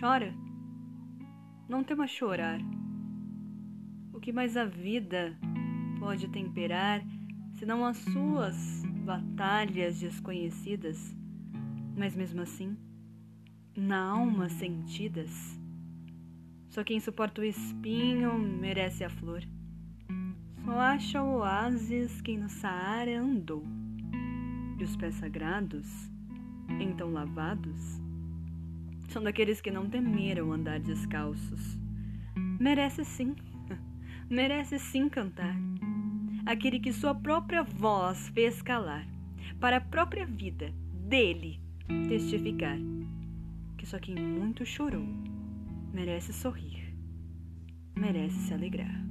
Chora. Não tema chorar. O que mais a vida pode temperar senão as suas batalhas desconhecidas, mas mesmo assim, na alma sentidas? Só quem suporta o espinho merece a flor. Só acha o oásis quem no Saara andou. E os pés sagrados, então lavados, são daqueles que não temeram andar descalços. Merece sim, merece sim cantar. Aquele que sua própria voz fez calar, para a própria vida dele testificar que só quem muito chorou merece sorrir, merece se alegrar.